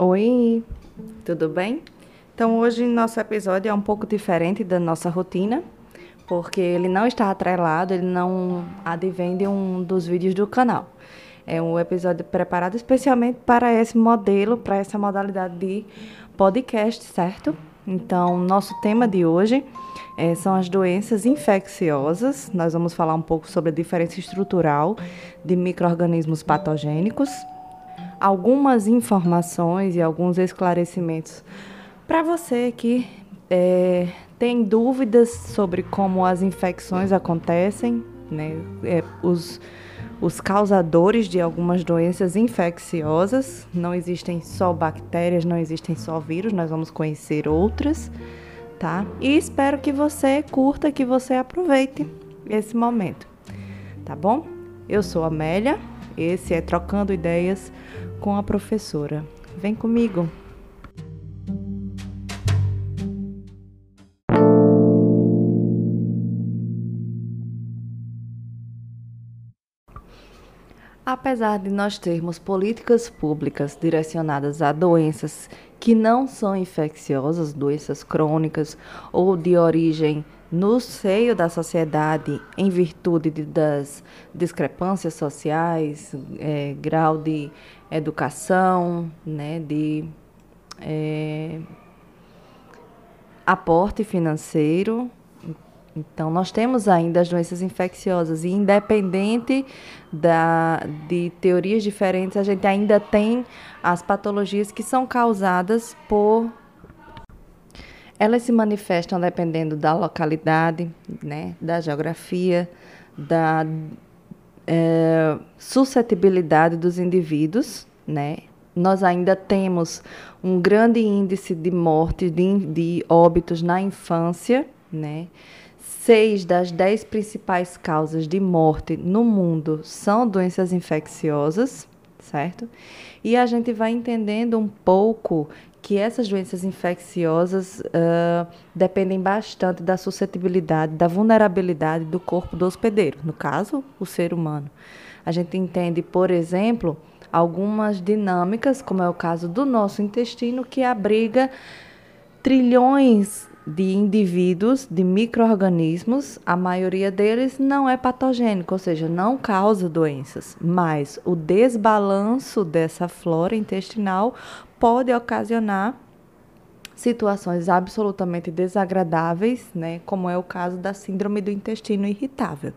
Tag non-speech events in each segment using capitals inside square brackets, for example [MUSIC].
Oi, tudo bem? Então hoje nosso episódio é um pouco diferente da nossa rotina, porque ele não está atrelado, ele não advém de um dos vídeos do canal. É um episódio preparado especialmente para esse modelo, para essa modalidade de podcast, certo? Então, nosso tema de hoje é, são as doenças infecciosas. Nós vamos falar um pouco sobre a diferença estrutural de micro-organismos patogênicos, algumas informações e alguns esclarecimentos para você que é, tem dúvidas sobre como as infecções acontecem, né? É, os os causadores de algumas doenças infecciosas. Não existem só bactérias, não existem só vírus, nós vamos conhecer outras, tá? E espero que você curta, que você aproveite esse momento, tá bom? Eu sou a Amélia, esse é Trocando Ideias com a Professora. Vem comigo! Apesar de nós termos políticas públicas direcionadas a doenças que não são infecciosas, doenças crônicas ou de origem no seio da sociedade, em virtude de, das discrepâncias sociais, é, grau de educação, né, de é, aporte financeiro, então, nós temos ainda as doenças infecciosas, e independente da, de teorias diferentes, a gente ainda tem as patologias que são causadas por. Elas se manifestam dependendo da localidade, né, da geografia, da é, suscetibilidade dos indivíduos, né? Nós ainda temos um grande índice de morte, de, de óbitos na infância, né? Seis das dez principais causas de morte no mundo são doenças infecciosas, certo? E a gente vai entendendo um pouco que essas doenças infecciosas uh, dependem bastante da suscetibilidade, da vulnerabilidade do corpo do hospedeiro, no caso, o ser humano. A gente entende, por exemplo, algumas dinâmicas, como é o caso do nosso intestino, que abriga trilhões de indivíduos, de micro-organismos, a maioria deles não é patogênico, ou seja, não causa doenças, mas o desbalanço dessa flora intestinal pode ocasionar situações absolutamente desagradáveis, né, como é o caso da síndrome do intestino irritável.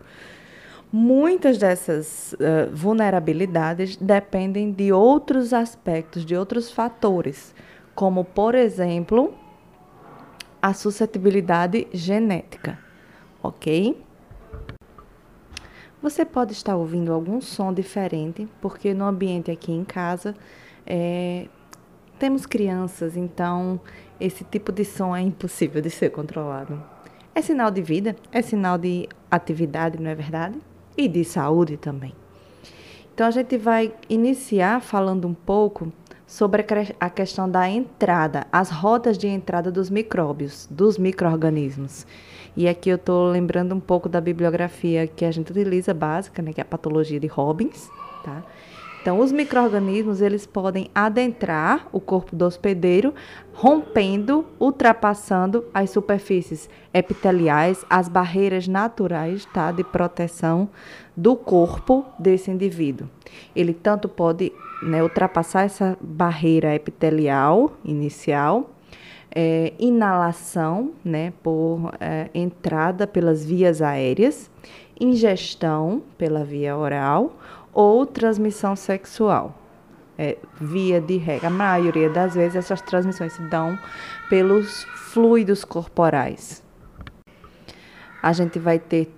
Muitas dessas uh, vulnerabilidades dependem de outros aspectos, de outros fatores, como, por exemplo, a suscetibilidade genética, ok? Você pode estar ouvindo algum som diferente, porque no ambiente aqui em casa é, temos crianças, então esse tipo de som é impossível de ser controlado. É sinal de vida, é sinal de atividade, não é verdade? E de saúde também. Então a gente vai iniciar falando um pouco sobre a questão da entrada, as rotas de entrada dos micróbios, dos microorganismos. E aqui eu estou lembrando um pouco da bibliografia que a gente utiliza básica, né, que é a patologia de Robbins, tá? Então, os microorganismos eles podem adentrar o corpo do hospedeiro, rompendo, ultrapassando as superfícies epiteliais, as barreiras naturais, tá, de proteção do corpo desse indivíduo. Ele tanto pode né, ultrapassar essa barreira epitelial inicial, é, inalação, né, por é, entrada pelas vias aéreas, ingestão pela via oral ou transmissão sexual. É, via de regra, a maioria das vezes essas transmissões se dão pelos fluidos corporais. A gente vai ter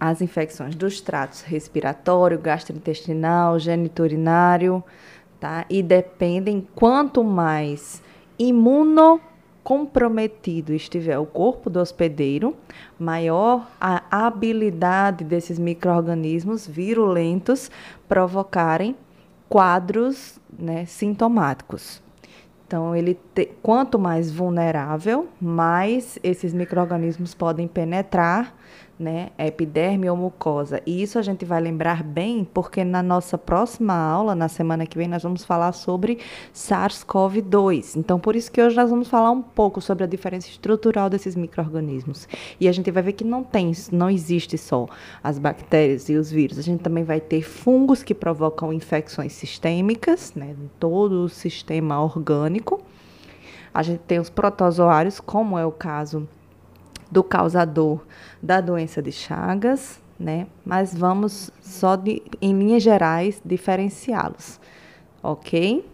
as infecções dos tratos respiratório, gastrointestinal, geniturinário, tá? E dependem quanto mais imuno comprometido estiver o corpo do hospedeiro, maior a habilidade desses micro-organismos virulentos provocarem quadros né, sintomáticos. Então, ele te, quanto mais vulnerável, mais esses micro-organismos podem penetrar né? Epiderme ou mucosa. E isso a gente vai lembrar bem, porque na nossa próxima aula, na semana que vem, nós vamos falar sobre SARS-CoV-2. Então, por isso que hoje nós vamos falar um pouco sobre a diferença estrutural desses micro-organismos. E a gente vai ver que não tem, não existe só as bactérias e os vírus. A gente também vai ter fungos que provocam infecções sistêmicas, né? Em todo o sistema orgânico. A gente tem os protozoários, como é o caso do causador da doença de Chagas, né? Mas vamos só de, em linhas gerais diferenciá-los, ok?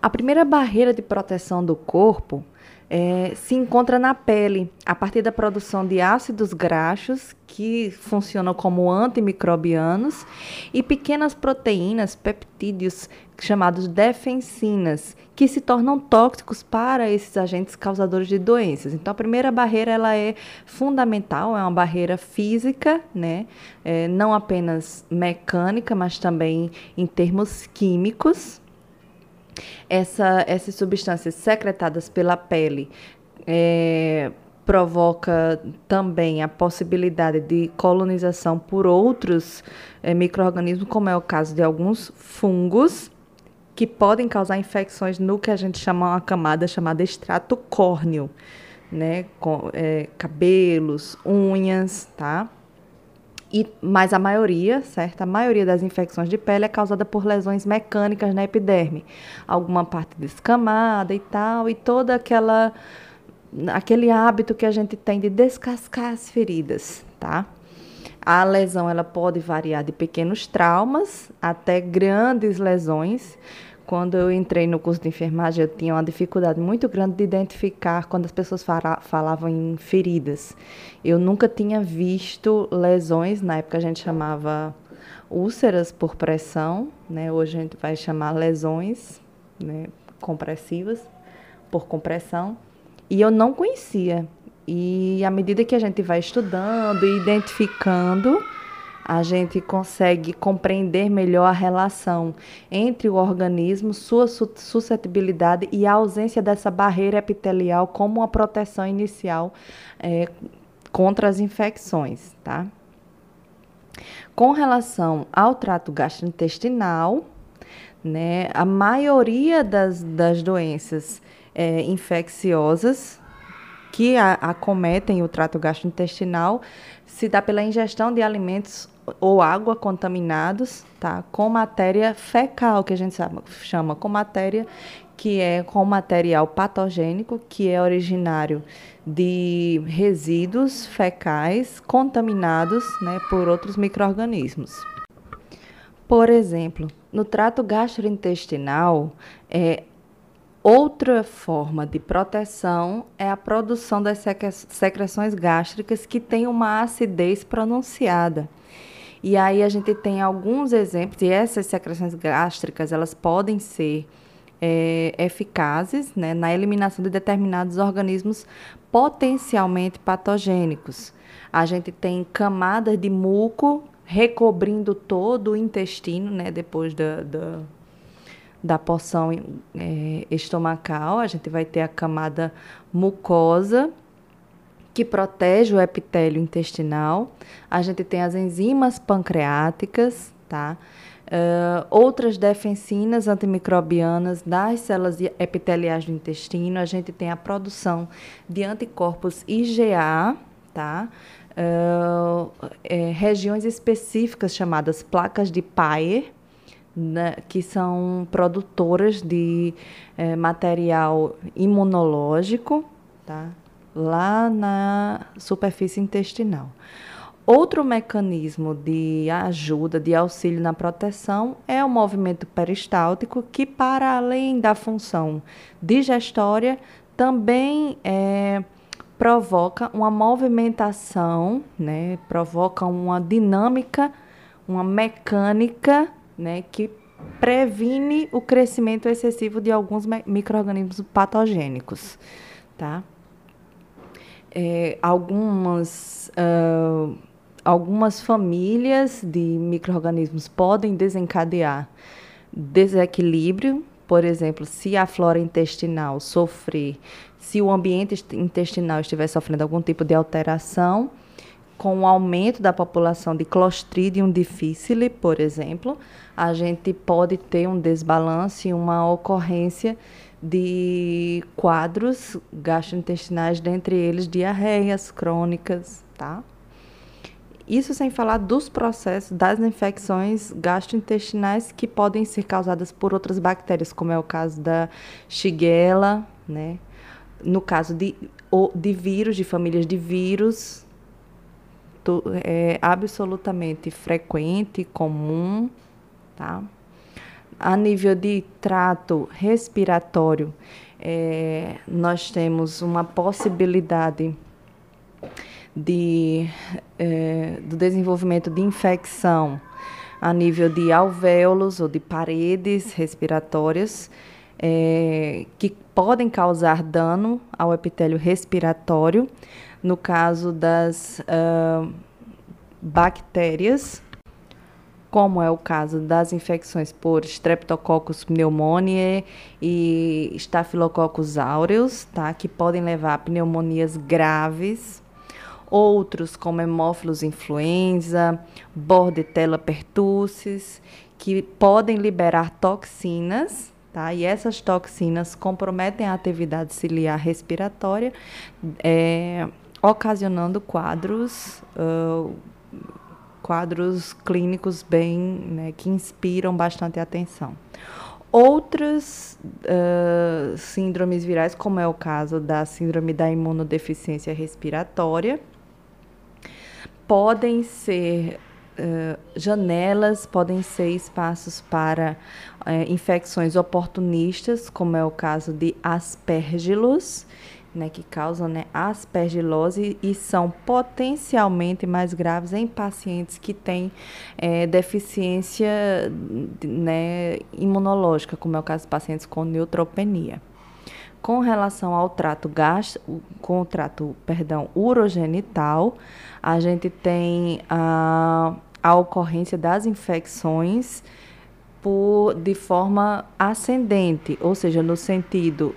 A primeira barreira de proteção do corpo é, se encontra na pele, a partir da produção de ácidos graxos, que funcionam como antimicrobianos, e pequenas proteínas, peptídeos, chamados defensinas, que se tornam tóxicos para esses agentes causadores de doenças. Então, a primeira barreira ela é fundamental, é uma barreira física, né? É, não apenas mecânica, mas também em termos químicos, essa, essas substâncias secretadas pela pele é, provoca também a possibilidade de colonização por outros é, micro-organismos, como é o caso de alguns fungos, que podem causar infecções no que a gente chama uma camada chamada extrato córneo, né? Com, é, cabelos, unhas, tá? E, mas a maioria, certo? A maioria das infecções de pele é causada por lesões mecânicas na epiderme. Alguma parte descamada e tal, e toda aquela aquele hábito que a gente tem de descascar as feridas, tá? A lesão ela pode variar de pequenos traumas até grandes lesões, quando eu entrei no curso de enfermagem, eu tinha uma dificuldade muito grande de identificar quando as pessoas falavam em feridas. Eu nunca tinha visto lesões, na época a gente chamava úlceras por pressão, né? hoje a gente vai chamar lesões né, compressivas por compressão, e eu não conhecia. E à medida que a gente vai estudando e identificando, a gente consegue compreender melhor a relação entre o organismo, sua suscetibilidade e a ausência dessa barreira epitelial como uma proteção inicial é, contra as infecções, tá? Com relação ao trato gastrointestinal, né, a maioria das, das doenças é, infecciosas que acometem o trato gastrointestinal se dá pela ingestão de alimentos ou água contaminados, tá? Com matéria fecal, que a gente chama, chama com matéria que é com material patogênico, que é originário de resíduos fecais contaminados, né, por outros microrganismos. Por exemplo, no trato gastrointestinal, é, Outra forma de proteção é a produção das secreções gástricas que têm uma acidez pronunciada. E aí a gente tem alguns exemplos, e essas secreções gástricas, elas podem ser é, eficazes né, na eliminação de determinados organismos potencialmente patogênicos. A gente tem camadas de muco recobrindo todo o intestino, né, depois da, da, da porção é, estomacal, a gente vai ter a camada mucosa, que protege o epitélio intestinal. A gente tem as enzimas pancreáticas, tá? Uh, outras defensinas antimicrobianas das células epiteliais do intestino. A gente tem a produção de anticorpos IgA, tá? Uh, é, regiões específicas chamadas placas de Peyer, né, que são produtoras de é, material imunológico, tá? Lá na superfície intestinal. Outro mecanismo de ajuda, de auxílio na proteção, é o movimento peristáltico, que, para além da função digestória, também é, provoca uma movimentação, né, provoca uma dinâmica, uma mecânica né, que previne o crescimento excessivo de alguns micro-organismos patogênicos. Tá? É, algumas, uh, algumas famílias de micro-organismos podem desencadear desequilíbrio, por exemplo, se a flora intestinal sofrer, se o ambiente intestinal estiver sofrendo algum tipo de alteração, com o aumento da população de Clostridium difficile, por exemplo, a gente pode ter um desbalance, uma ocorrência de quadros gastrointestinais, dentre eles diarreias crônicas, tá? Isso sem falar dos processos das infecções gastrointestinais que podem ser causadas por outras bactérias, como é o caso da Shigella, né? No caso de, de vírus, de famílias de vírus, é absolutamente frequente, comum, tá? A nível de trato respiratório, é, nós temos uma possibilidade de, é, do desenvolvimento de infecção a nível de alvéolos ou de paredes respiratórias, é, que podem causar dano ao epitélio respiratório, no caso das uh, bactérias, como é o caso das infecções por Streptococcus pneumoniae e Staphylococcus aureus, tá, que podem levar a pneumonias graves outros como Hemófilos influenza, Bordetella pertussis, que podem liberar toxinas, tá? E essas toxinas comprometem a atividade ciliar respiratória, é, ocasionando quadros uh, quadros clínicos bem né, que inspiram bastante atenção. Outras uh, síndromes virais, como é o caso da síndrome da imunodeficiência respiratória, podem ser uh, janelas, podem ser espaços para uh, infecções oportunistas, como é o caso de aspergillus, né, que causam né, aspergilose e são potencialmente mais graves em pacientes que têm é, deficiência né, imunológica, como é o caso de pacientes com neutropenia. Com relação ao trato gastro, com o trato, perdão, urogenital, a gente tem a, a ocorrência das infecções por, de forma ascendente, ou seja, no sentido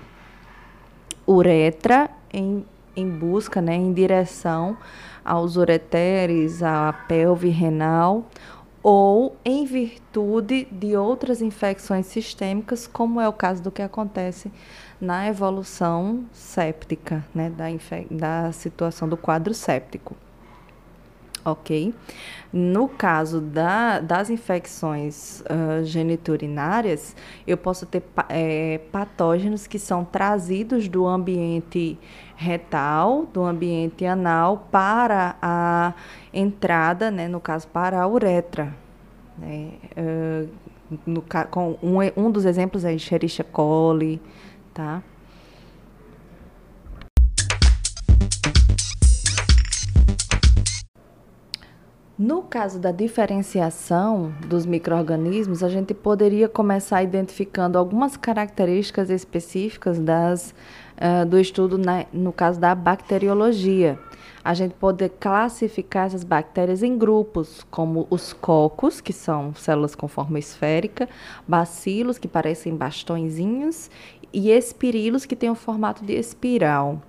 uretra em, em busca, né, em direção aos ureteres, à pelve renal, ou em virtude de outras infecções sistêmicas, como é o caso do que acontece na evolução séptica, né, da, da situação do quadro séptico. Ok? No caso da, das infecções uh, geniturinárias, eu posso ter é, patógenos que são trazidos do ambiente retal, do ambiente anal, para a entrada, né, no caso, para a uretra. Né? Uh, no, com um, um dos exemplos é Escherichia coli, tá? No caso da diferenciação dos micro-organismos, a gente poderia começar identificando algumas características específicas das, uh, do estudo na, no caso da bacteriologia. A gente pode classificar essas bactérias em grupos, como os cocos, que são células com forma esférica, bacilos, que parecem bastõezinhos, e espirilos que têm o formato de espiral.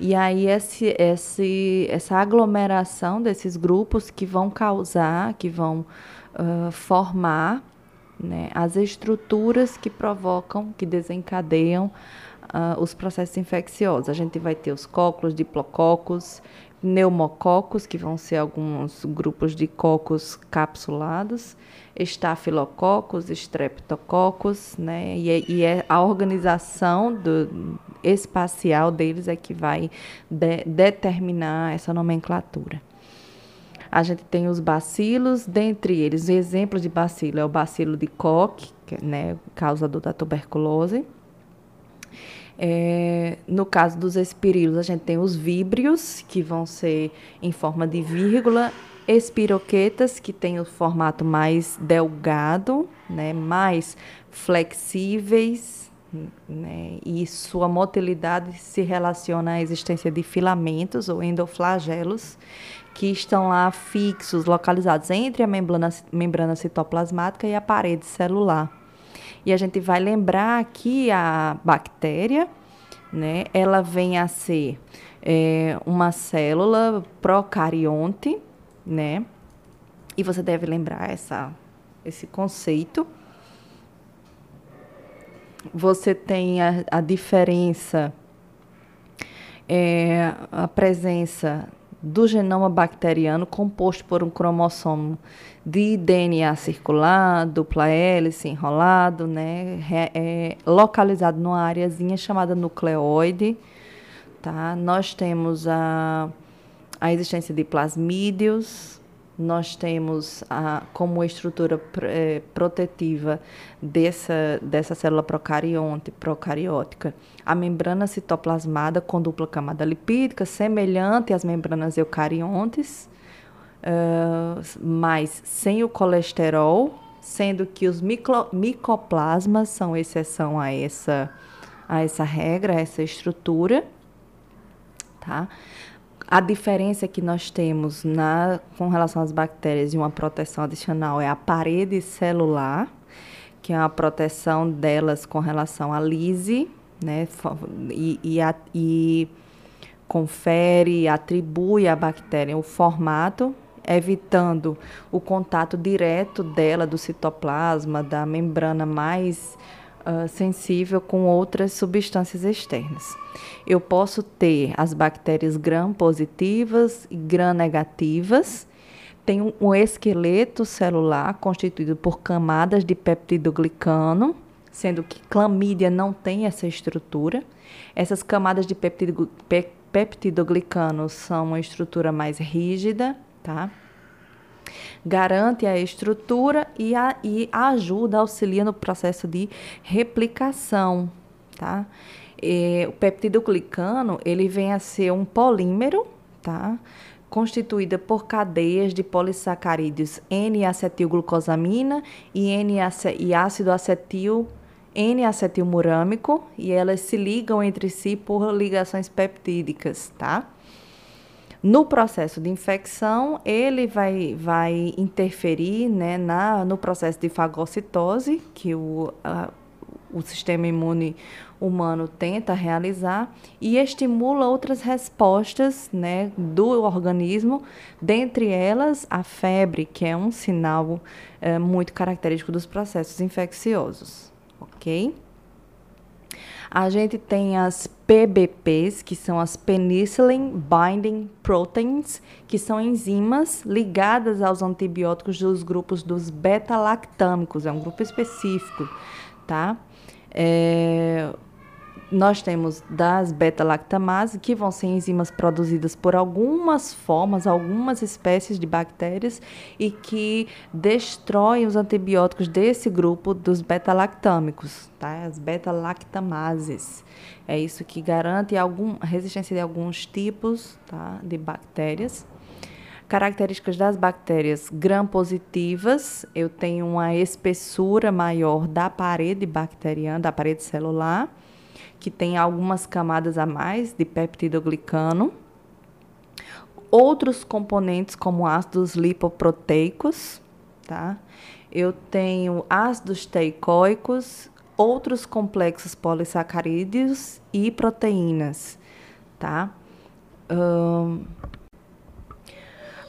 E aí esse, esse, essa aglomeração desses grupos que vão causar, que vão uh, formar né, as estruturas que provocam, que desencadeiam uh, os processos infecciosos. A gente vai ter os cóculos, diplococos, pneumococos, que vão ser alguns grupos de cocos capsulados, estafilococos, streptococos, né? E, é, e é a organização do, espacial deles é que vai de, determinar essa nomenclatura. A gente tem os bacilos, dentre eles, o exemplo de bacilo é o bacilo de Koch, que é né, causador da tuberculose. É, no caso dos espirilos, a gente tem os víbrios, que vão ser em forma de vírgula, espiroquetas, que tem o formato mais delgado, né, mais flexíveis, né, e sua motilidade se relaciona à existência de filamentos ou endoflagelos, que estão lá fixos, localizados entre a membrana, membrana citoplasmática e a parede celular. E a gente vai lembrar que a bactéria né, ela vem a ser é, uma célula procarionte, né? E você deve lembrar essa, esse conceito. Você tem a, a diferença, é, a presença do genoma bacteriano composto por um cromossomo de DNA circular, dupla hélice, enrolado, né, é, localizado numa areazinha chamada nucleoide. Tá? Nós temos a, a existência de plasmídeos, nós temos a, como estrutura é, protetiva dessa, dessa célula procarionte, procariótica a membrana citoplasmada com dupla camada lipídica, semelhante às membranas eucariontes, uh, mas sem o colesterol, sendo que os micro, micoplasmas são exceção a essa, a essa regra, a essa estrutura. Tá? A diferença que nós temos na, com relação às bactérias e uma proteção adicional é a parede celular, que é a proteção delas com relação à lise, né? E, e, a, e confere, atribui à bactéria o formato, evitando o contato direto dela, do citoplasma, da membrana mais uh, sensível com outras substâncias externas. Eu posso ter as bactérias gram-positivas e gram-negativas. Tem um, um esqueleto celular constituído por camadas de peptidoglicano, sendo que clamídia não tem essa estrutura. Essas camadas de peptido, pe, peptidoglicano são uma estrutura mais rígida, tá? Garante a estrutura e, a, e ajuda, auxilia no processo de replicação, tá? E, o peptidoglicano, ele vem a ser um polímero, tá? Constituída por cadeias de polissacarídeos N-acetilglucosamina e, e ácido acetil N-acetilmurâmico e elas se ligam entre si por ligações peptídicas, tá? No processo de infecção, ele vai, vai interferir né, na, no processo de fagocitose, que o, a, o sistema imune humano tenta realizar, e estimula outras respostas né, do organismo, dentre elas a febre, que é um sinal é, muito característico dos processos infecciosos. Ok? A gente tem as PBPs, que são as Penicillin Binding Proteins, que são enzimas ligadas aos antibióticos dos grupos dos beta-lactâmicos, é um grupo específico, tá? É, nós temos das beta-lactamases, que vão ser enzimas produzidas por algumas formas, algumas espécies de bactérias e que destroem os antibióticos desse grupo dos beta-lactâmicos, tá? As beta-lactamases. É isso que garante algum, a resistência de alguns tipos tá? de bactérias. Características das bactérias gram-positivas, eu tenho uma espessura maior da parede bacteriana, da parede celular que tem algumas camadas a mais de peptidoglicano. Outros componentes, como ácidos lipoproteicos, tá? Eu tenho ácidos teicoicos, outros complexos polissacarídeos e proteínas, tá? Um,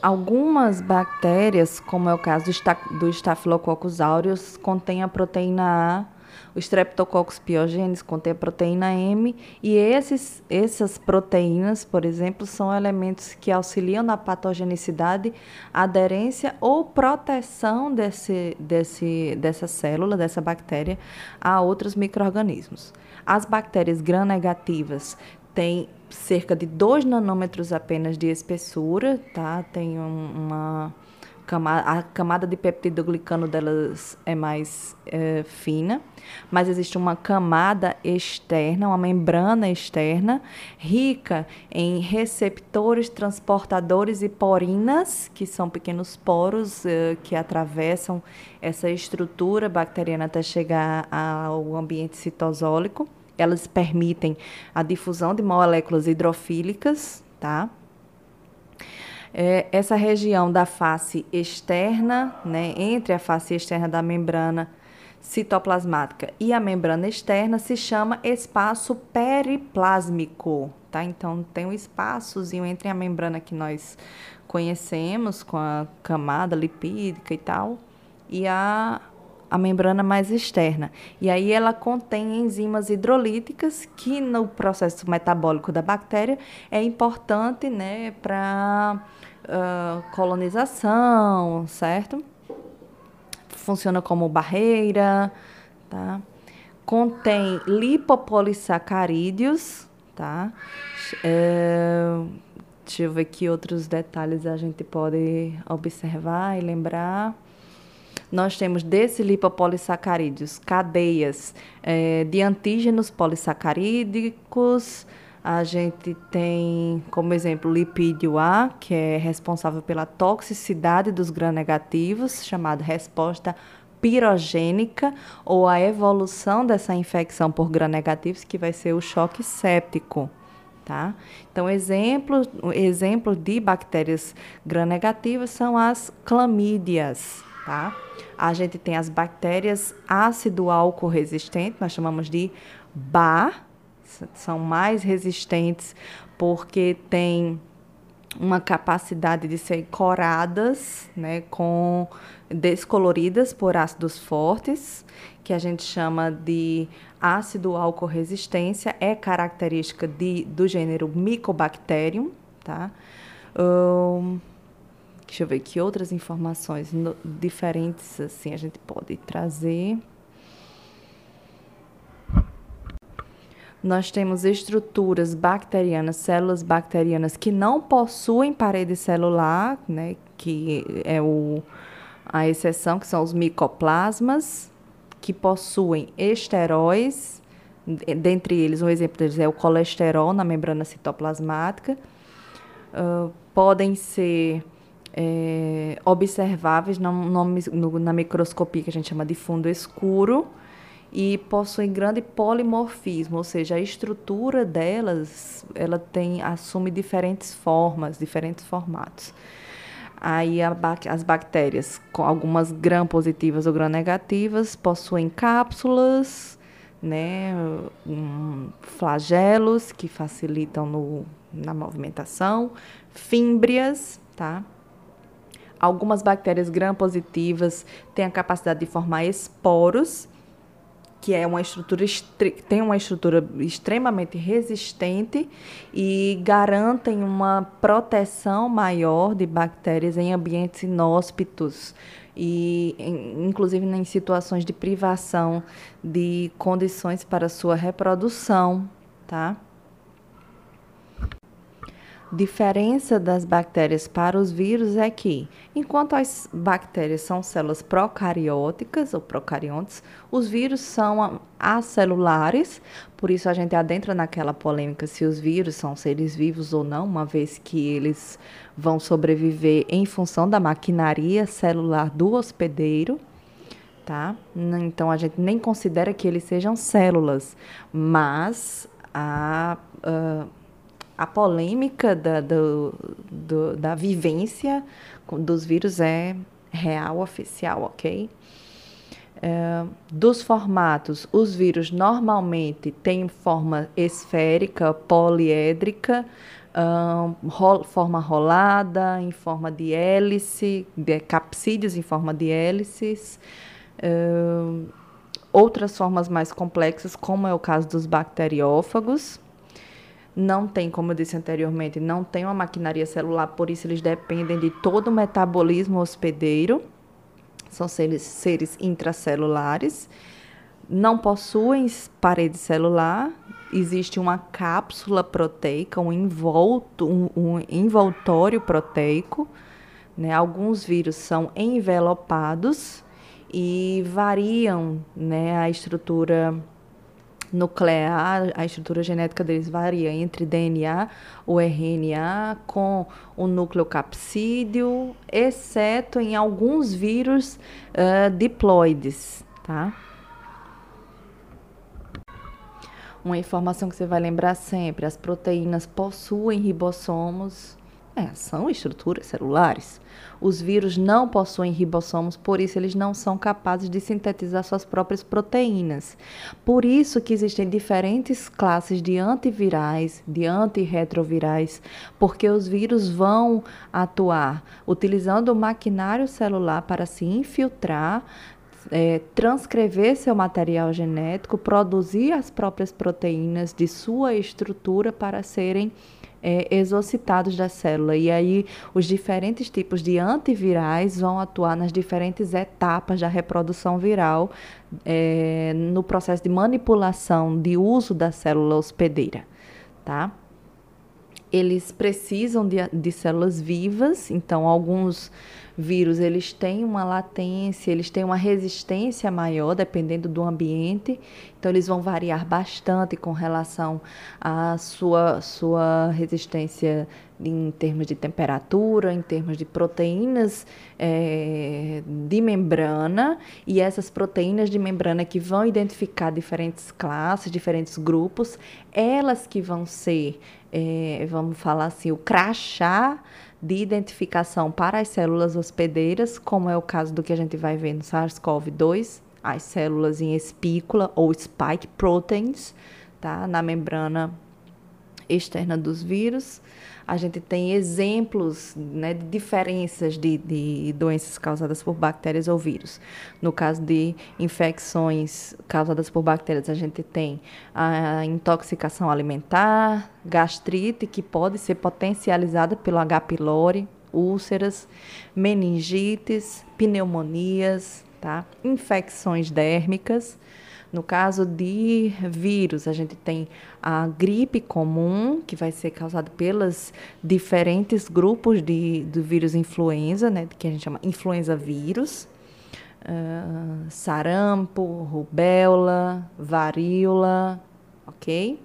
algumas bactérias, como é o caso do, do Staphylococcus aureus, contém a proteína A o Streptococcus pyogenes contém a proteína M e esses, essas proteínas, por exemplo, são elementos que auxiliam na patogenicidade, aderência ou proteção desse, desse, dessa célula, dessa bactéria, a outros micro-organismos. As bactérias gram-negativas têm cerca de 2 nanômetros apenas de espessura, tá? Tem um, a camada de peptidoglicano delas é mais é, fina, mas existe uma camada externa, uma membrana externa, rica em receptores, transportadores e porinas, que são pequenos poros é, que atravessam essa estrutura bacteriana até chegar ao ambiente citosólico. Elas permitem a difusão de moléculas hidrofílicas, tá? É, essa região da face externa, né, entre a face externa da membrana citoplasmática e a membrana externa se chama espaço periplásmico, tá? Então tem um espaçozinho entre a membrana que nós conhecemos com a camada lipídica e tal e a a membrana mais externa. E aí ela contém enzimas hidrolíticas que no processo metabólico da bactéria é importante, né, para uh, colonização, certo? funciona como barreira, tá? Contém lipopolissacarídeos, tá? É, deixa eu ver que outros detalhes a gente pode observar e lembrar. Nós temos desses lipopolissacarídeos cadeias é, de antígenos polissacarídicos, a gente tem como exemplo o lipídio A, que é responsável pela toxicidade dos gram-negativos, chamado resposta pirogênica, ou a evolução dessa infecção por gram-negativos, que vai ser o choque séptico. Tá? Então, exemplos exemplo de bactérias gram-negativas são as clamídias. Tá? A gente tem as bactérias ácido álcool resistentes, nós chamamos de BA, são mais resistentes porque têm uma capacidade de ser coradas, né, com descoloridas por ácidos fortes, que a gente chama de ácido álcool resistência, é característica de, do gênero Mycobacterium, tá? Um, deixa eu ver que outras informações no, diferentes assim a gente pode trazer. Nós temos estruturas bacterianas, células bacterianas que não possuem parede celular, né, que é o, a exceção, que são os micoplasmas, que possuem esteróis, dentre eles, um exemplo deles é o colesterol na membrana citoplasmática, uh, podem ser é, observáveis no, no, na microscopia que a gente chama de fundo escuro, e possuem grande polimorfismo, ou seja, a estrutura delas ela tem assume diferentes formas, diferentes formatos. Aí as bactérias, com algumas gram positivas ou gram negativas, possuem cápsulas, né, flagelos que facilitam no, na movimentação, fímbrias, tá? Algumas bactérias gram positivas têm a capacidade de formar esporos, que é uma estrutura tem uma estrutura extremamente resistente e garantem uma proteção maior de bactérias em ambientes inóspitos e inclusive em situações de privação de condições para sua reprodução, tá? Diferença das bactérias para os vírus é que, enquanto as bactérias são células procarióticas ou procariontes, os vírus são acelulares, por isso a gente adentra naquela polêmica se os vírus são seres vivos ou não, uma vez que eles vão sobreviver em função da maquinaria celular do hospedeiro. Tá? Então a gente nem considera que eles sejam células, mas a, a a polêmica da, do, do, da vivência dos vírus é real, oficial, ok? É, dos formatos, os vírus normalmente têm forma esférica, poliédrica, um, forma rolada, em forma de hélice, de capsídeos em forma de hélices. Outras formas mais complexas, como é o caso dos bacteriófagos, não tem, como eu disse anteriormente, não tem uma maquinaria celular, por isso eles dependem de todo o metabolismo hospedeiro. São seres, seres intracelulares. Não possuem parede celular. Existe uma cápsula proteica, um, envolto, um, um envoltório proteico. Né? Alguns vírus são envelopados e variam né, a estrutura nuclear, a estrutura genética deles varia entre DNA, o RNA, com o núcleo capsídeo, exceto em alguns vírus uh, diploides, tá? Uma informação que você vai lembrar sempre: as proteínas possuem ribossomos, É, são estruturas celulares. Os vírus não possuem ribossomos, por isso eles não são capazes de sintetizar suas próprias proteínas. Por isso que existem diferentes classes de antivirais, de antirretrovirais, porque os vírus vão atuar utilizando o maquinário celular para se infiltrar é, transcrever seu material genético, produzir as próprias proteínas de sua estrutura para serem é, exocitados da célula. E aí, os diferentes tipos de antivirais vão atuar nas diferentes etapas da reprodução viral é, no processo de manipulação de uso da célula hospedeira. Tá? Eles precisam de, de células vivas, então, alguns vírus eles têm uma latência, eles têm uma resistência maior dependendo do ambiente, então eles vão variar bastante com relação à sua, sua resistência em termos de temperatura, em termos de proteínas é, de membrana, e essas proteínas de membrana que vão identificar diferentes classes, diferentes grupos, elas que vão ser, é, vamos falar assim, o crachá de identificação para as células hospedeiras, como é o caso do que a gente vai ver no SARS-CoV-2, as células em espícula ou spike proteins, tá? na membrana externa dos vírus a gente tem exemplos né, de diferenças de, de doenças causadas por bactérias ou vírus. No caso de infecções causadas por bactérias, a gente tem a intoxicação alimentar, gastrite, que pode ser potencializada pelo H. pylori, úlceras, meningites, pneumonias, tá? infecções dérmicas no caso de vírus, a gente tem a gripe comum, que vai ser causada pelos diferentes grupos de, do vírus influenza, né, que a gente chama influenza vírus, uh, sarampo, rubéola, varíola, ok?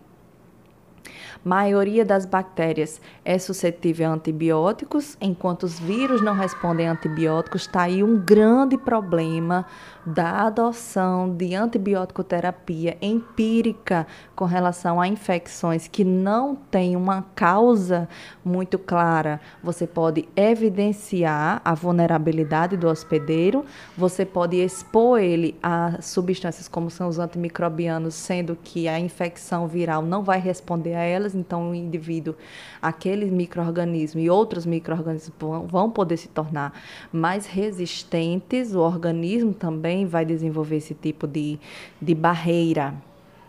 Maioria das bactérias é suscetível a antibióticos, enquanto os vírus não respondem a antibióticos, está aí um grande problema da adoção de antibiótico terapia empírica com relação a infecções que não têm uma causa muito clara. Você pode evidenciar a vulnerabilidade do hospedeiro, você pode expor ele a substâncias como são os antimicrobianos, sendo que a infecção viral não vai responder a elas, então o indivíduo, aquele microorganismo e outros microorganismos vão poder se tornar mais resistentes, o organismo também vai desenvolver esse tipo de, de barreira,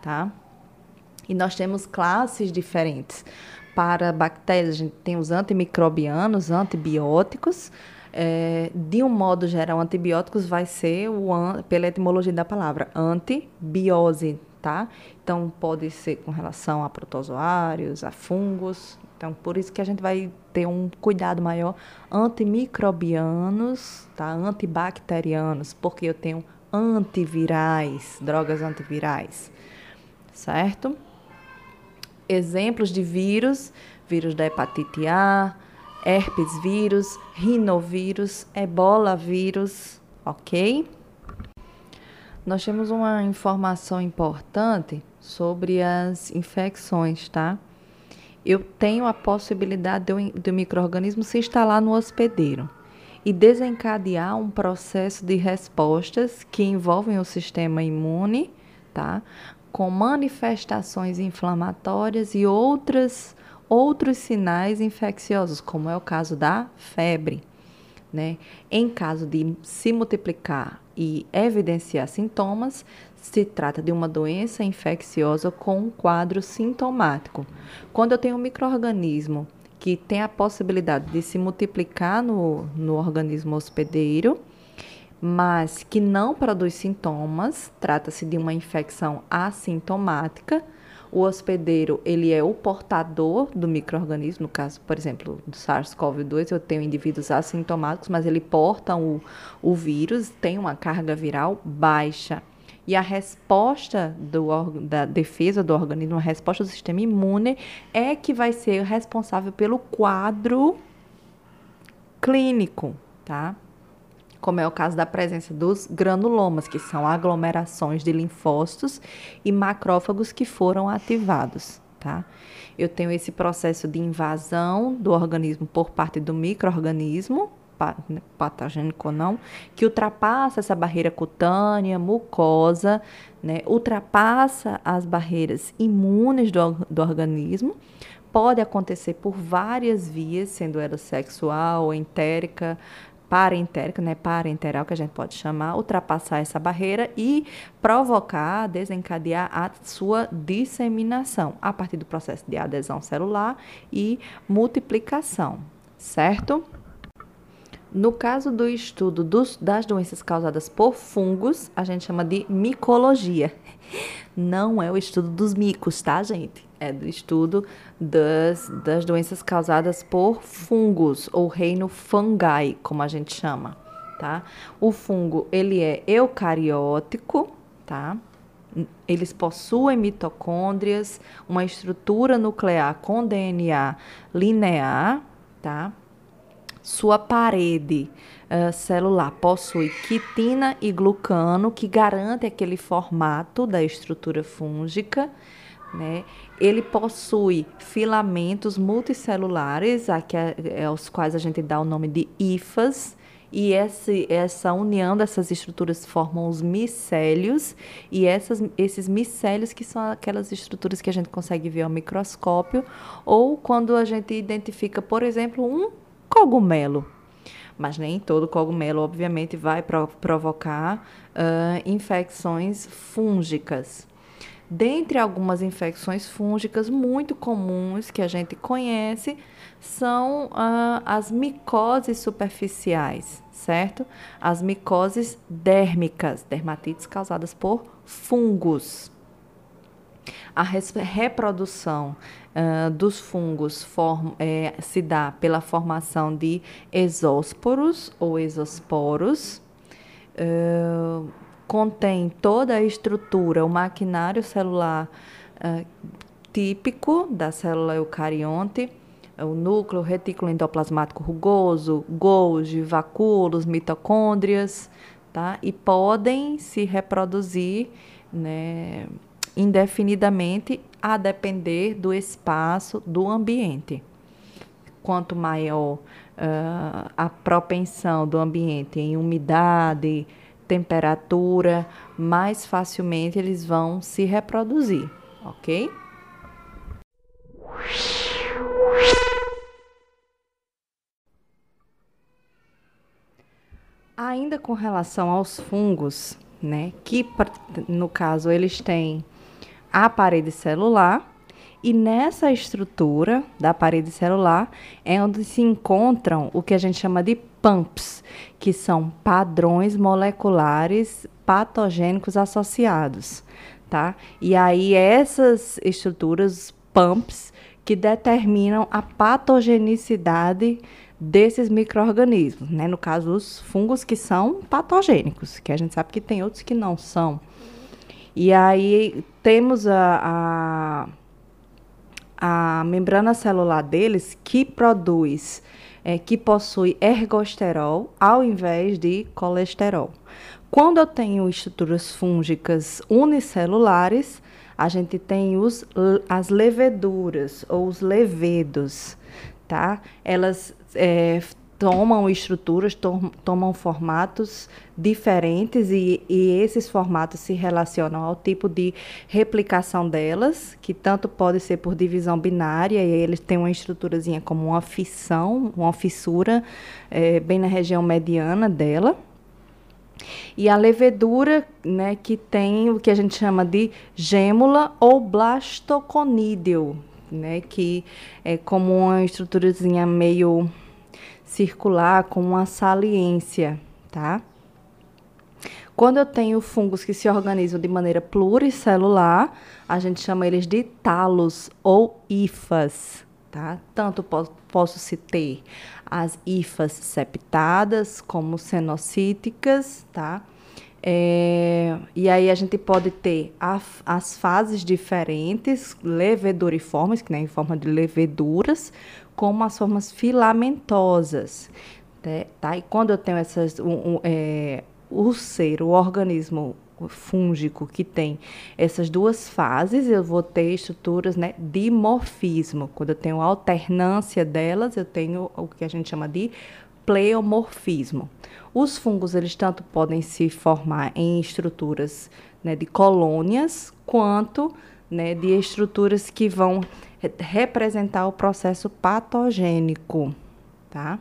tá? E nós temos classes diferentes. Para bactérias, a gente tem os antimicrobianos, antibióticos. É, de um modo geral, antibióticos vai ser, o, pela etimologia da palavra, antibiose, tá? Então, pode ser com relação a protozoários, a fungos. Então, por isso que a gente vai ter um cuidado maior antimicrobianos, tá? Antibacterianos, porque eu tenho antivirais, drogas antivirais, certo? Exemplos de vírus, vírus da hepatite A, herpes vírus, rinovírus, ebola vírus, ok? Nós temos uma informação importante sobre as infecções, tá? Eu tenho a possibilidade do, do microorganismo se instalar no hospedeiro e desencadear um processo de respostas que envolvem o sistema imune, tá? Com manifestações inflamatórias e outras outros sinais infecciosos, como é o caso da febre. Né? Em caso de se multiplicar e evidenciar sintomas, se trata de uma doença infecciosa com um quadro sintomático. Quando eu tenho um microorganismo que tem a possibilidade de se multiplicar no, no organismo hospedeiro, mas que não produz sintomas, trata-se de uma infecção assintomática, o hospedeiro, ele é o portador do microorganismo, no caso, por exemplo, do SARS-CoV-2, eu tenho indivíduos assintomáticos, mas ele porta o, o vírus, tem uma carga viral baixa. E a resposta do, da defesa do organismo, a resposta do sistema imune, é que vai ser responsável pelo quadro clínico, tá? Como é o caso da presença dos granulomas, que são aglomerações de linfócitos e macrófagos que foram ativados, tá? Eu tenho esse processo de invasão do organismo por parte do microorganismo, né, patogênico ou não, que ultrapassa essa barreira cutânea, mucosa, né, ultrapassa as barreiras imunes do, do organismo. Pode acontecer por várias vias, sendo ela sexual, entérica, parentérica, né, parenteral, que a gente pode chamar, ultrapassar essa barreira e provocar, desencadear a sua disseminação a partir do processo de adesão celular e multiplicação, certo? No caso do estudo dos, das doenças causadas por fungos, a gente chama de micologia. [LAUGHS] Não é o estudo dos micos, tá, gente? É do estudo das, das doenças causadas por fungos, ou reino fungi, como a gente chama, tá? O fungo, ele é eucariótico, tá? Eles possuem mitocôndrias, uma estrutura nuclear com DNA linear, tá? Sua parede uh, celular possui quitina e glucano, que garante aquele formato da estrutura fúngica. Né? Ele possui filamentos multicelulares, aqui é, é, aos quais a gente dá o nome de hifas, e esse, essa união dessas estruturas formam os micélios, e essas, esses micélios que são aquelas estruturas que a gente consegue ver ao microscópio, ou quando a gente identifica, por exemplo, um cogumelo. Mas nem todo cogumelo, obviamente, vai provocar uh, infecções fúngicas. Dentre algumas infecções fúngicas muito comuns que a gente conhece são uh, as micoses superficiais, certo? As micoses dérmicas, dermatites causadas por fungos. A reprodução uh, dos fungos é, se dá pela formação de exósporos ou exosporos. Uh, contém toda a estrutura, o maquinário celular uh, típico da célula eucarionte, o núcleo, o retículo endoplasmático rugoso, Golgi, vacúolos, mitocôndrias, tá? E podem se reproduzir, né, indefinidamente a depender do espaço do ambiente. Quanto maior uh, a propensão do ambiente em umidade, temperatura, mais facilmente eles vão se reproduzir, ok? Ainda com relação aos fungos, né, que no caso eles têm a parede celular, e nessa estrutura da parede celular é onde se encontram o que a gente chama de PAMPs, que são padrões moleculares patogênicos associados, tá? E aí essas estruturas PAMPs que determinam a patogenicidade desses micro-organismos, né? No caso, os fungos que são patogênicos, que a gente sabe que tem outros que não são. E aí temos a, a, a membrana celular deles que produz, é, que possui ergosterol ao invés de colesterol. Quando eu tenho estruturas fúngicas unicelulares, a gente tem os, as leveduras ou os levedos, tá? Elas é, tomam estruturas, tom, tomam formatos diferentes e, e, esses formatos se relacionam ao tipo de replicação delas, que tanto pode ser por divisão binária, e eles têm uma estruturazinha como uma fissão, uma fissura é, bem na região mediana dela. E a levedura, né, que tem o que a gente chama de gêmula ou blastoconídeo, né, que é como uma estruturazinha meio circular com uma saliência, tá? Quando eu tenho fungos que se organizam de maneira pluricelular, a gente chama eles de talos ou hifas, tá? Tanto po posso ter as hifas septadas como cenocíticas, tá? É, e aí a gente pode ter a, as fases diferentes, leveduriformes, que né, em forma de leveduras, como as formas filamentosas. Né, tá? E quando eu tenho essas. Um, um, é, o ser, o organismo fúngico que tem essas duas fases, eu vou ter estruturas né, de morfismo. Quando eu tenho alternância delas, eu tenho o que a gente chama de pleomorfismo. Os fungos, eles tanto podem se formar em estruturas né, de colônias, quanto né, de estruturas que vão re representar o processo patogênico, tá?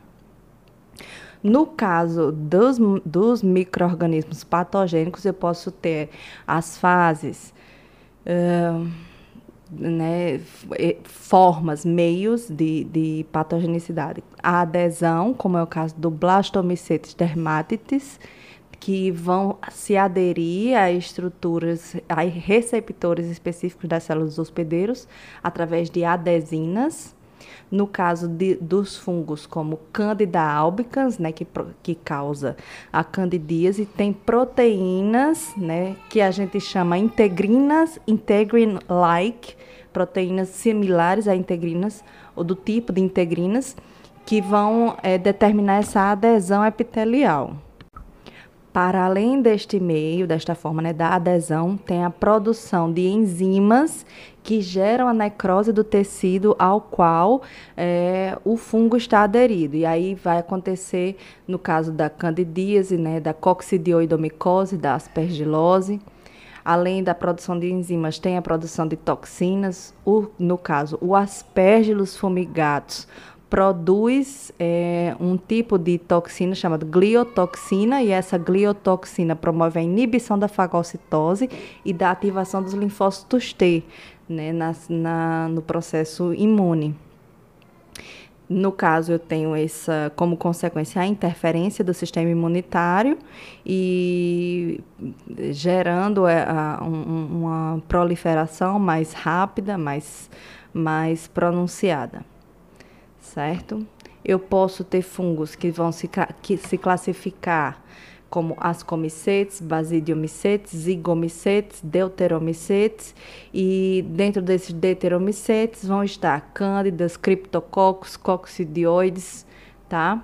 No caso dos, dos micro-organismos patogênicos, eu posso ter as fases, uh, né, formas, meios de, de patogenicidade. A adesão, como é o caso do Blastomycetes dermatitis, que vão se aderir a estruturas, a receptores específicos das células hospedeiros através de adesinas no caso de, dos fungos, como Candida albicans, né, que, que causa a candidíase, tem proteínas, né, que a gente chama integrinas, integrin-like, proteínas similares a integrinas, ou do tipo de integrinas, que vão é, determinar essa adesão epitelial. Para além deste meio, desta forma né, da adesão, tem a produção de enzimas que geram a necrose do tecido ao qual é, o fungo está aderido. E aí vai acontecer, no caso da candidíase, né, da coccidioidomicose, da aspergilose. Além da produção de enzimas, tem a produção de toxinas, o, no caso, o aspergillus fumigatus, produz é, um tipo de toxina chamada gliotoxina e essa gliotoxina promove a inibição da fagocitose e da ativação dos linfócitos T né, na, na, no processo imune. No caso, eu tenho essa como consequência a interferência do sistema imunitário e gerando é, a, um, uma proliferação mais rápida, mais, mais pronunciada certo? Eu posso ter fungos que vão se, que se classificar como ascomicetes, basidiomicetes, zigomicetes, deuteromicetes e dentro desses deuteromicetes vão estar cândidas, criptococcus, coccidioides, tá?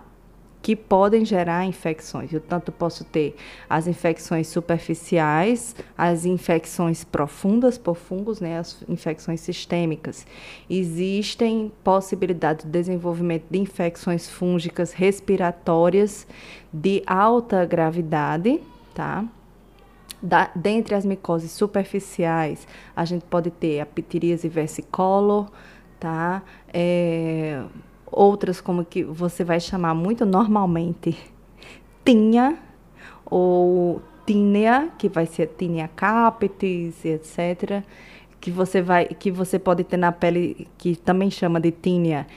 Que podem gerar infecções. Eu tanto posso ter as infecções superficiais, as infecções profundas por fungos, né, as infecções sistêmicas. Existem possibilidades de desenvolvimento de infecções fúngicas respiratórias de alta gravidade, tá? Da, dentre as micoses superficiais, a gente pode ter a pitiríase versicolor, tá? É, outras como que você vai chamar muito normalmente tinha ou tínea, que vai ser tinea capitis, etc, que você vai que você pode ter na pele que também chama de tínea.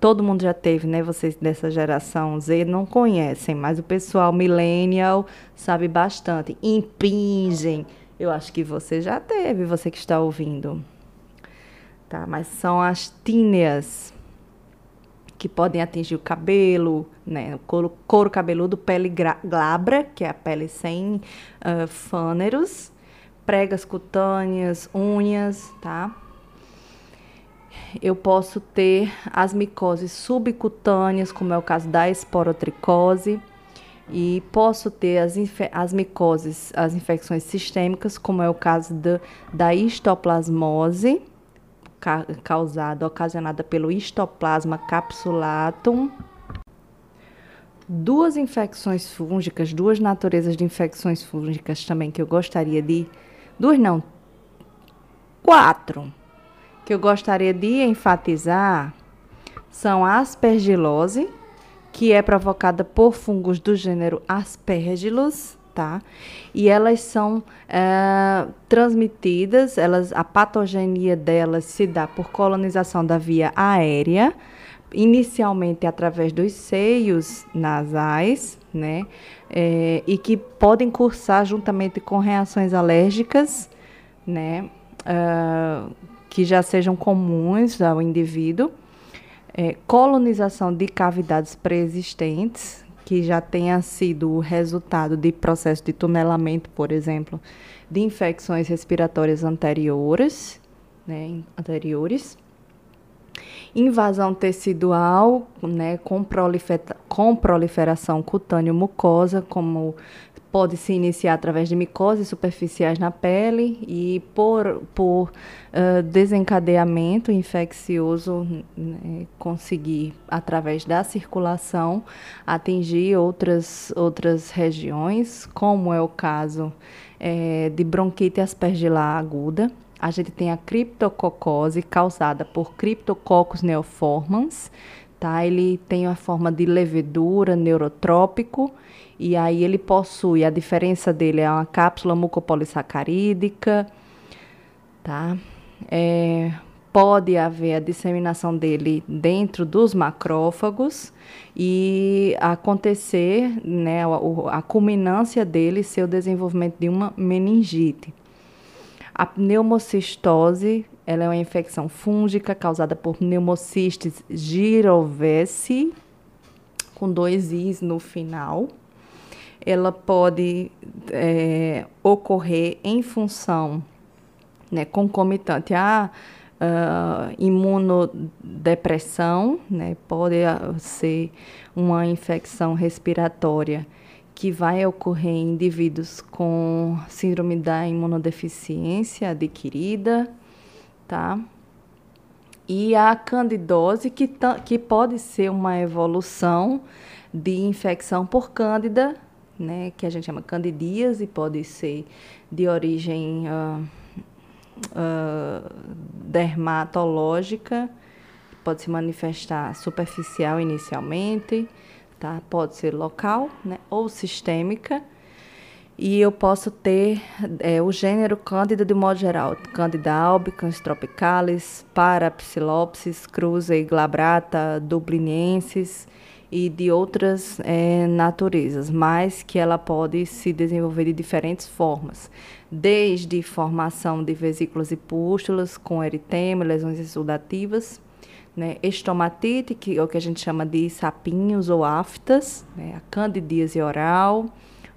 Todo mundo já teve, né? Vocês dessa geração Z não conhecem, mas o pessoal millennial sabe bastante. Impingem. Eu acho que você já teve, você que está ouvindo. Tá, mas são as tíneas que podem atingir o cabelo, né, couro, couro cabeludo, pele glabra, que é a pele sem uh, fâneros, pregas cutâneas, unhas, tá? Eu posso ter as micoses subcutâneas, como é o caso da esporotricose, e posso ter as, as micoses, as infecções sistêmicas, como é o caso da, da histoplasmose, ca causada, ocasionada pelo histoplasma capsulatum. Duas infecções fúngicas, duas naturezas de infecções fúngicas também que eu gostaria de. Duas não, quatro que eu gostaria de enfatizar são a aspergilose, que é provocada por fungos do gênero Aspergillus, tá? E elas são é, transmitidas, elas, a patogenia delas se dá por colonização da via aérea, inicialmente através dos seios nasais, né? É, e que podem cursar juntamente com reações alérgicas, né? Uh, que já sejam comuns ao indivíduo. É, colonização de cavidades pré-existentes, que já tenha sido o resultado de processo de tunelamento, por exemplo, de infecções respiratórias anteriores, né, anteriores. Invasão tecidual, né, com, prolifera com proliferação cutâneo-mucosa, como pode se iniciar através de micoses superficiais na pele e por, por uh, desencadeamento infeccioso né, conseguir, através da circulação, atingir outras, outras regiões, como é o caso é, de bronquite aspergilar aguda. A gente tem a criptococose causada por Cryptococcus neoformans, tá? Ele tem a forma de levedura neurotrópico e aí ele possui, a diferença dele é uma cápsula mucopolissacarídica, tá? É, pode haver a disseminação dele dentro dos macrófagos e acontecer, né, a, a culminância dele ser o desenvolvimento de uma meningite. A pneumocistose ela é uma infecção fúngica causada por pneumocistes girovesi, com dois i's no final ela pode é, ocorrer em função né, concomitante à uh, imunodepressão, né, pode ser uma infecção respiratória que vai ocorrer em indivíduos com síndrome da imunodeficiência adquirida, tá? E a candidose, que, que pode ser uma evolução de infecção por cândida né, que a gente chama candidíase, pode ser de origem uh, uh, dermatológica, pode se manifestar superficial inicialmente, tá? pode ser local né, ou sistêmica. E eu posso ter é, o gênero Cândida de modo geral, Cândida albicans tropicalis, Parapsilopsis, Cruzei glabrata, dublinensis, e de outras é, naturezas, mas que ela pode se desenvolver de diferentes formas, desde formação de vesículas e pústulas com eritema, lesões exudativas, né, estomatite, que é o que a gente chama de sapinhos ou aftas, né, a candidíase oral,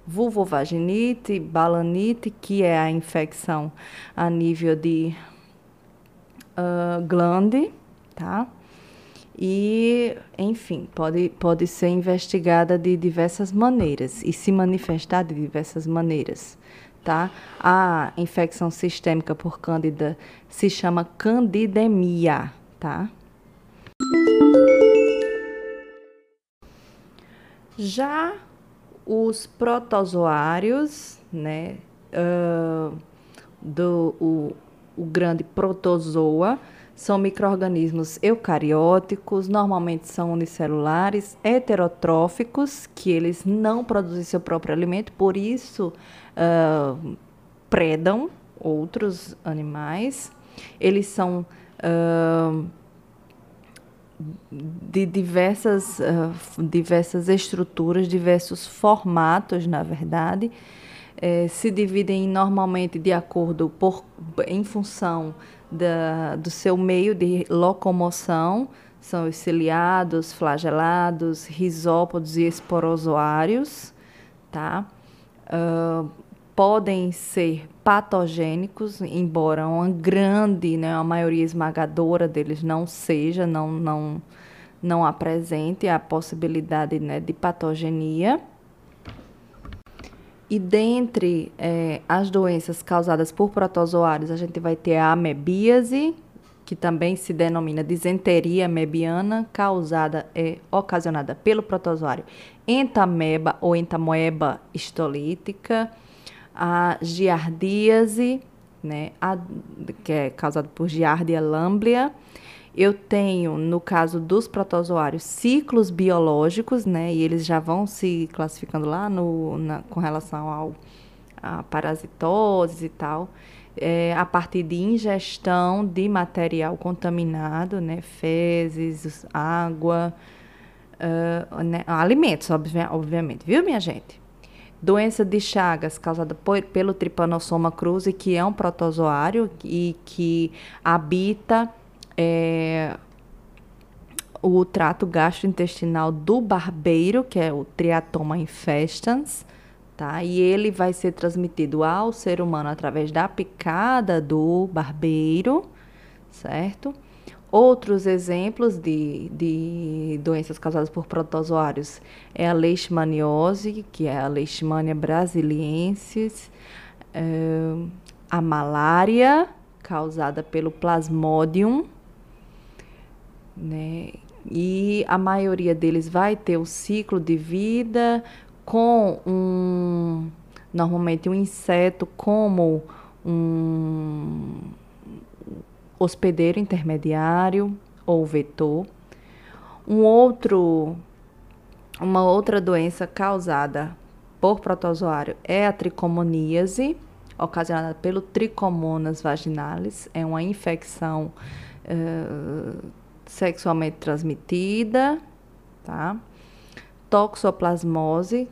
vulvovaginite, balanite, que é a infecção a nível de uh, glande, tá? E, enfim, pode, pode ser investigada de diversas maneiras e se manifestar de diversas maneiras. Tá? A infecção sistêmica por cândida se chama candidemia, tá? Já os protozoários, né, uh, do o, o grande protozoa, são micro-organismos eucarióticos, normalmente são unicelulares, heterotróficos, que eles não produzem seu próprio alimento, por isso uh, predam outros animais. Eles são uh, de diversas, uh, diversas estruturas, diversos formatos, na verdade. Eh, se dividem normalmente de acordo por, em função da, do seu meio de locomoção, são os ciliados, flagelados, risópodos e esporozoários, tá? Uh, podem ser patogênicos, embora uma grande, né, a maioria esmagadora deles não seja, não, não, não apresente a possibilidade né, de patogenia. E dentre é, as doenças causadas por protozoários, a gente vai ter a amebíase, que também se denomina disenteria amebiana, causada é, ocasionada pelo protozoário entameba ou entamoeba histolítica, a giardíase, né, a, que é causada por giardia lamblia, eu tenho, no caso dos protozoários, ciclos biológicos, né? E eles já vão se classificando lá no, na, com relação ao a parasitoses e tal, é, a partir de ingestão de material contaminado, né? Fezes, água, uh, né? alimentos, obviamente, viu, minha gente? Doença de Chagas causada por, pelo Trypanosoma cruzi, que é um protozoário e que habita é, o trato gastrointestinal do barbeiro, que é o Triatoma infestans, tá? E ele vai ser transmitido ao ser humano através da picada do barbeiro, certo? Outros exemplos de, de doenças causadas por protozoários é a leishmaniose, que é a Leishmania brasiliensis, é, a malária, causada pelo Plasmodium, né? E a maioria deles vai ter o ciclo de vida com um normalmente um inseto como um hospedeiro intermediário ou vetor. Um outro, uma outra doença causada por protozoário é a tricomoníase, ocasionada pelo Trichomonas vaginalis. É uma infecção uh, sexualmente transmitida, tá? Toxoplasmose,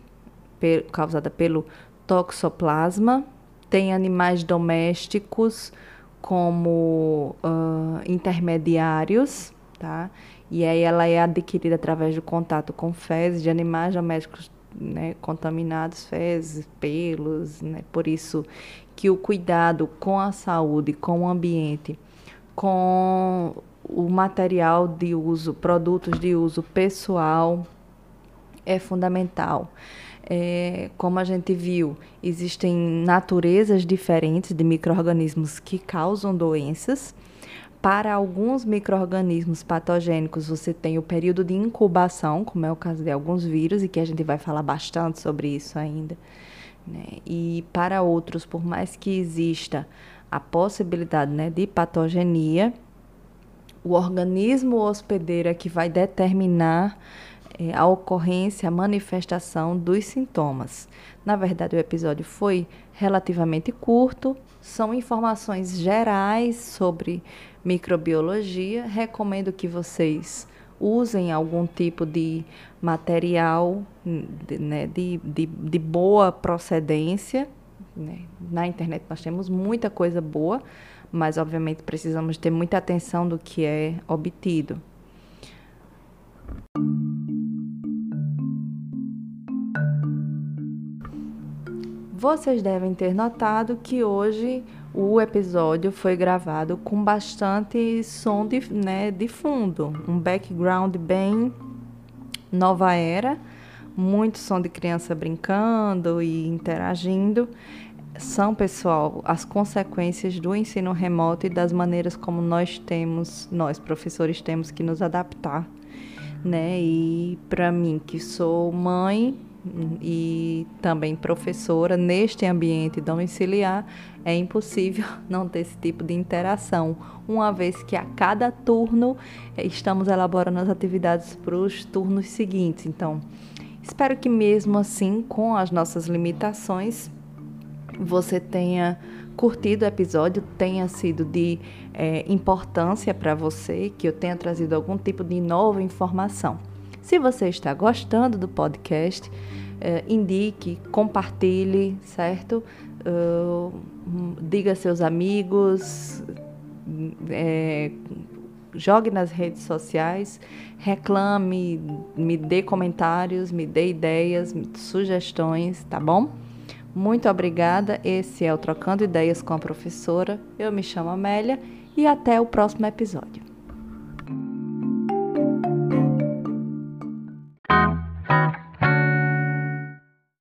causada pelo toxoplasma. Tem animais domésticos como uh, intermediários, tá? E aí ela é adquirida através do contato com fezes de animais domésticos né, contaminados, fezes, pelos, né? Por isso que o cuidado com a saúde, com o ambiente, com o material de uso, produtos de uso pessoal é fundamental. É, como a gente viu, existem naturezas diferentes de micro-organismos que causam doenças. Para alguns micro-organismos patogênicos, você tem o período de incubação, como é o caso de alguns vírus, e que a gente vai falar bastante sobre isso ainda. Né? E para outros, por mais que exista a possibilidade né, de patogenia, o organismo hospedeiro é que vai determinar é, a ocorrência, a manifestação dos sintomas. Na verdade, o episódio foi relativamente curto, são informações gerais sobre microbiologia. Recomendo que vocês usem algum tipo de material de, né, de, de, de boa procedência. Né? Na internet nós temos muita coisa boa, mas obviamente precisamos ter muita atenção do que é obtido. Vocês devem ter notado que hoje o episódio foi gravado com bastante som de, né, de fundo, um background bem nova era, muito som de criança brincando e interagindo. São, pessoal, as consequências do ensino remoto e das maneiras como nós temos, nós professores temos que nos adaptar, né? E para mim que sou mãe, e também professora neste ambiente domiciliar, é impossível [LAUGHS] não ter esse tipo de interação, uma vez que a cada turno eh, estamos elaborando as atividades para os turnos seguintes. Então, espero que mesmo assim, com as nossas limitações, você tenha curtido o episódio, tenha sido de é, importância para você, que eu tenha trazido algum tipo de nova informação. Se você está gostando do podcast, eh, indique, compartilhe, certo? Uh, diga a seus amigos, é, jogue nas redes sociais, reclame, me dê comentários, me dê ideias, sugestões, tá bom? Muito obrigada. Esse é o Trocando Ideias com a Professora. Eu me chamo Amélia e até o próximo episódio.